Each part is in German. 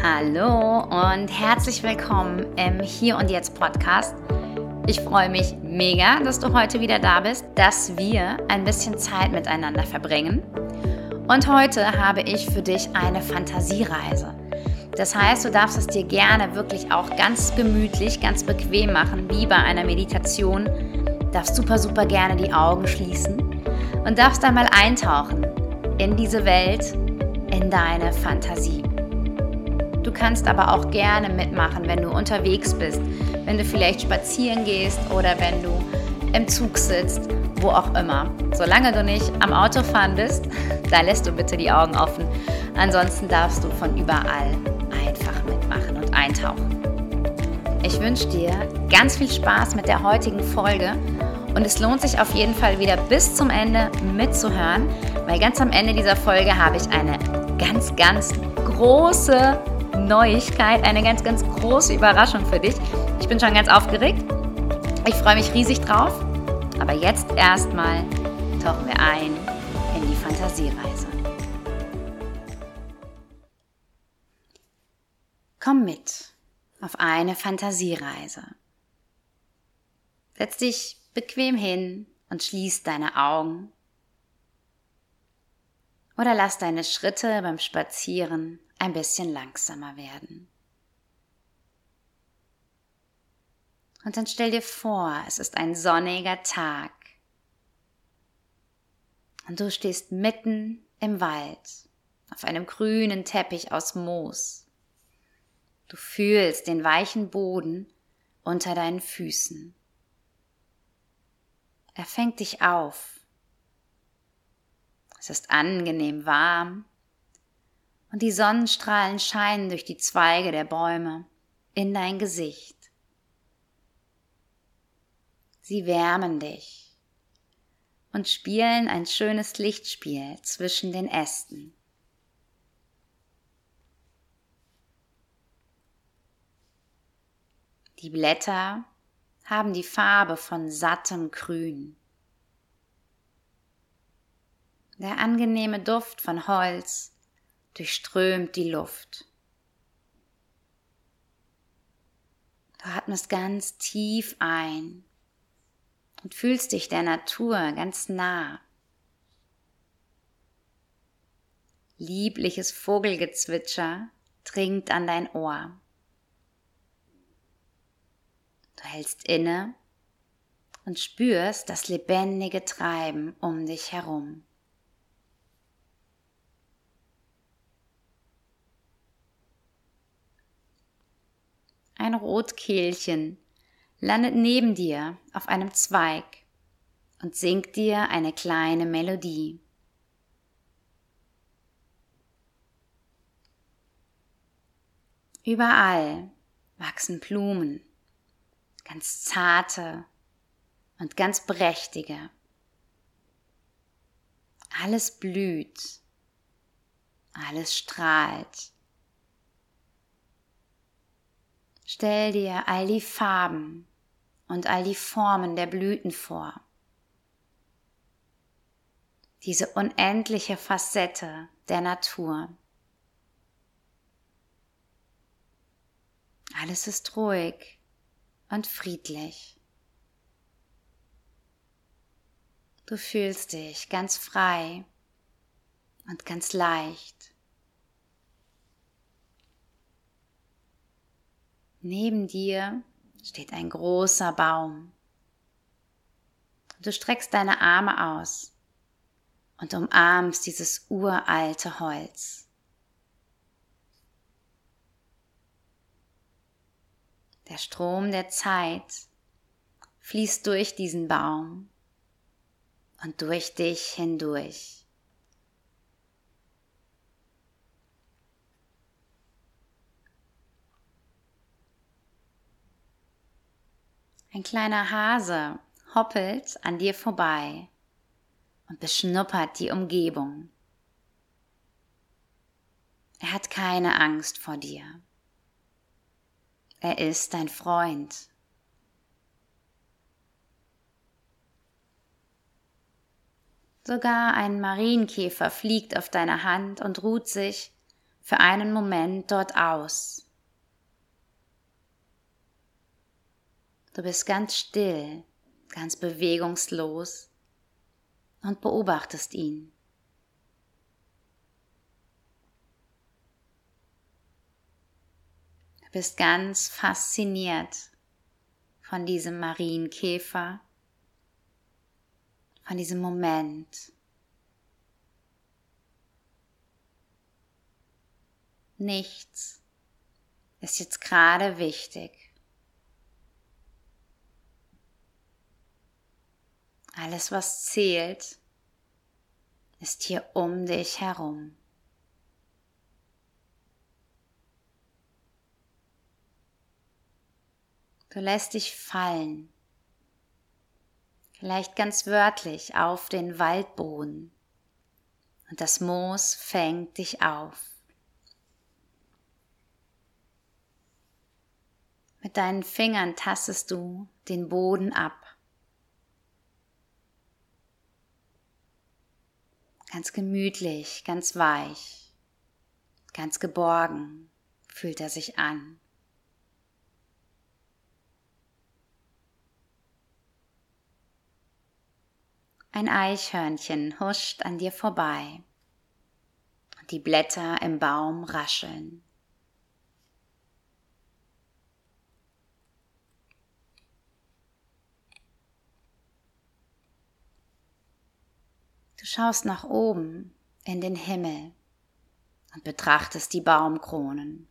Hallo und herzlich willkommen im Hier und Jetzt Podcast. Ich freue mich mega, dass du heute wieder da bist, dass wir ein bisschen Zeit miteinander verbringen. Und heute habe ich für dich eine Fantasiereise. Das heißt, du darfst es dir gerne wirklich auch ganz gemütlich, ganz bequem machen, wie bei einer Meditation. Darfst super, super gerne die Augen schließen und darfst einmal eintauchen in diese Welt, in deine Fantasie. Du kannst aber auch gerne mitmachen, wenn du unterwegs bist, wenn du vielleicht spazieren gehst oder wenn du im Zug sitzt, wo auch immer. Solange du nicht am Autofahren bist, da lässt du bitte die Augen offen. Ansonsten darfst du von überall einfach mitmachen und eintauchen. Ich wünsche dir ganz viel Spaß mit der heutigen Folge und es lohnt sich auf jeden Fall wieder bis zum Ende mitzuhören, weil ganz am Ende dieser Folge habe ich eine ganz, ganz große Neuigkeit, eine ganz, ganz große Überraschung für dich. Ich bin schon ganz aufgeregt. Ich freue mich riesig drauf. Aber jetzt erstmal tauchen wir ein in die Fantasiereise. Komm mit auf eine Fantasiereise. Setz dich bequem hin und schließ deine Augen. Oder lass deine Schritte beim Spazieren ein bisschen langsamer werden. Und dann stell dir vor, es ist ein sonniger Tag. Und du stehst mitten im Wald auf einem grünen Teppich aus Moos. Du fühlst den weichen Boden unter deinen Füßen. Er fängt dich auf. Es ist angenehm warm und die Sonnenstrahlen scheinen durch die Zweige der Bäume in dein Gesicht. Sie wärmen dich und spielen ein schönes Lichtspiel zwischen den Ästen. Die Blätter haben die Farbe von sattem Grün. Der angenehme Duft von Holz durchströmt die Luft. Du atmest ganz tief ein und fühlst dich der Natur ganz nah. Liebliches Vogelgezwitscher dringt an dein Ohr. Du hältst inne und spürst das lebendige Treiben um dich herum. Ein Rotkehlchen landet neben dir auf einem Zweig und singt dir eine kleine Melodie. Überall wachsen Blumen, ganz zarte und ganz prächtige. Alles blüht, alles strahlt. Stell dir all die Farben und all die Formen der Blüten vor. Diese unendliche Facette der Natur. Alles ist ruhig und friedlich. Du fühlst dich ganz frei und ganz leicht. Neben dir steht ein großer Baum. Du streckst deine Arme aus und umarmst dieses uralte Holz. Der Strom der Zeit fließt durch diesen Baum und durch dich hindurch. Ein kleiner Hase hoppelt an dir vorbei und beschnuppert die Umgebung. Er hat keine Angst vor dir. Er ist dein Freund. Sogar ein Marienkäfer fliegt auf deine Hand und ruht sich für einen Moment dort aus. Du bist ganz still, ganz bewegungslos und beobachtest ihn. Du bist ganz fasziniert von diesem Marienkäfer, von diesem Moment. Nichts ist jetzt gerade wichtig. Alles, was zählt, ist hier um dich herum. Du lässt dich fallen, vielleicht ganz wörtlich auf den Waldboden und das Moos fängt dich auf. Mit deinen Fingern tastest du den Boden ab. Ganz gemütlich, ganz weich, ganz geborgen fühlt er sich an. Ein Eichhörnchen huscht an dir vorbei und die Blätter im Baum rascheln. Du schaust nach oben in den Himmel und betrachtest die Baumkronen.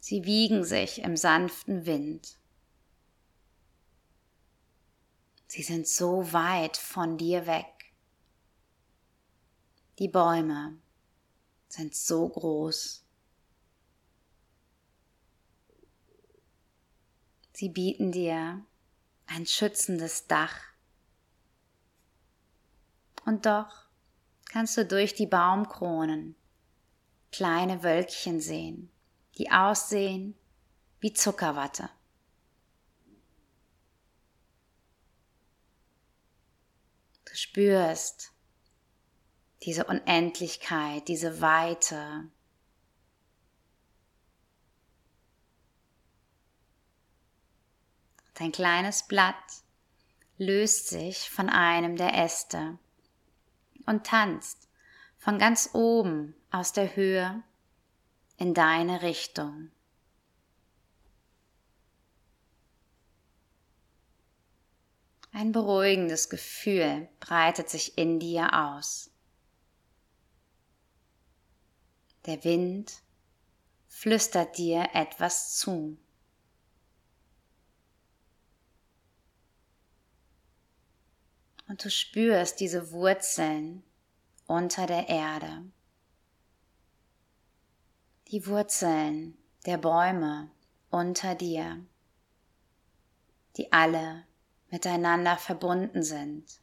Sie wiegen sich im sanften Wind. Sie sind so weit von dir weg. Die Bäume sind so groß. Sie bieten dir ein schützendes Dach. Und doch kannst du durch die Baumkronen kleine Wölkchen sehen, die aussehen wie Zuckerwatte. Du spürst diese Unendlichkeit, diese Weite. Dein kleines Blatt löst sich von einem der Äste und tanzt von ganz oben aus der Höhe in deine Richtung. Ein beruhigendes Gefühl breitet sich in dir aus. Der Wind flüstert dir etwas zu. Und du spürst diese Wurzeln unter der Erde. Die Wurzeln der Bäume unter dir, die alle miteinander verbunden sind.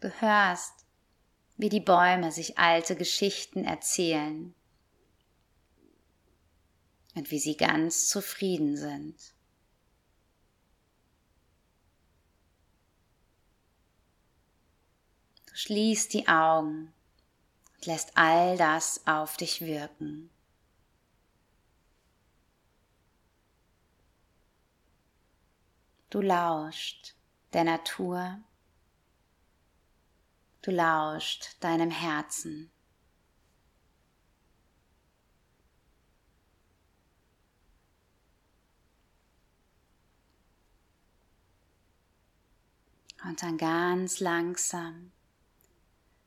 Du hörst, wie die Bäume sich alte Geschichten erzählen und wie sie ganz zufrieden sind. Schließt die Augen und lässt all das auf dich wirken. Du lauscht der Natur. Du lauscht deinem Herzen. Und dann ganz langsam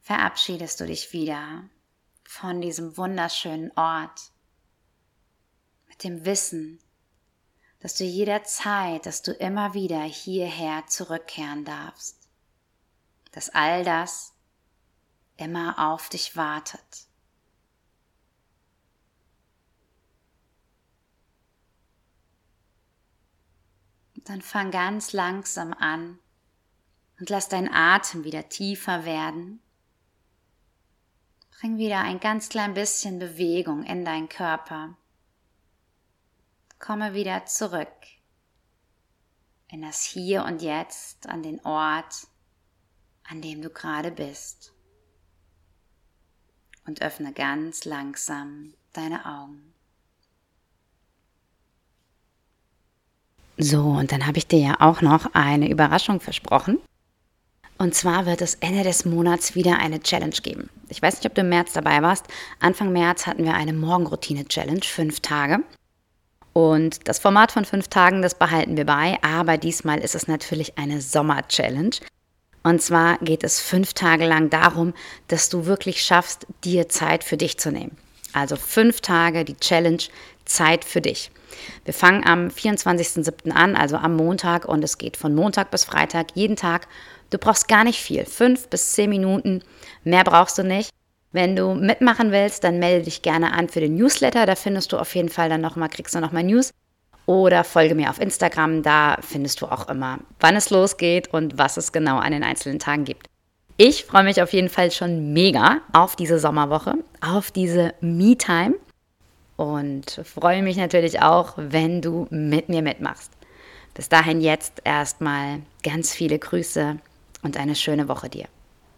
verabschiedest du dich wieder von diesem wunderschönen Ort mit dem Wissen, dass du jederzeit, dass du immer wieder hierher zurückkehren darfst, dass all das immer auf dich wartet. dann fang ganz langsam an und lass dein Atem wieder tiefer werden. Bring wieder ein ganz klein bisschen Bewegung in deinen Körper komme wieder zurück in das Hier und Jetzt, an den Ort, an dem du gerade bist. Und öffne ganz langsam deine Augen. So, und dann habe ich dir ja auch noch eine Überraschung versprochen. Und zwar wird es Ende des Monats wieder eine Challenge geben. Ich weiß nicht, ob du im März dabei warst. Anfang März hatten wir eine Morgenroutine-Challenge, fünf Tage. Und das Format von fünf Tagen, das behalten wir bei, aber diesmal ist es natürlich eine Sommer-Challenge. Und zwar geht es fünf Tage lang darum, dass du wirklich schaffst, dir Zeit für dich zu nehmen. Also fünf Tage die Challenge Zeit für dich. Wir fangen am 24.07. an, also am Montag, und es geht von Montag bis Freitag jeden Tag Du brauchst gar nicht viel, fünf bis zehn Minuten, mehr brauchst du nicht. Wenn du mitmachen willst, dann melde dich gerne an für den Newsletter. Da findest du auf jeden Fall dann nochmal, kriegst du nochmal News. Oder folge mir auf Instagram, da findest du auch immer, wann es losgeht und was es genau an den einzelnen Tagen gibt. Ich freue mich auf jeden Fall schon mega auf diese Sommerwoche, auf diese Me-Time und freue mich natürlich auch, wenn du mit mir mitmachst. Bis dahin jetzt erstmal ganz viele Grüße und eine schöne Woche dir.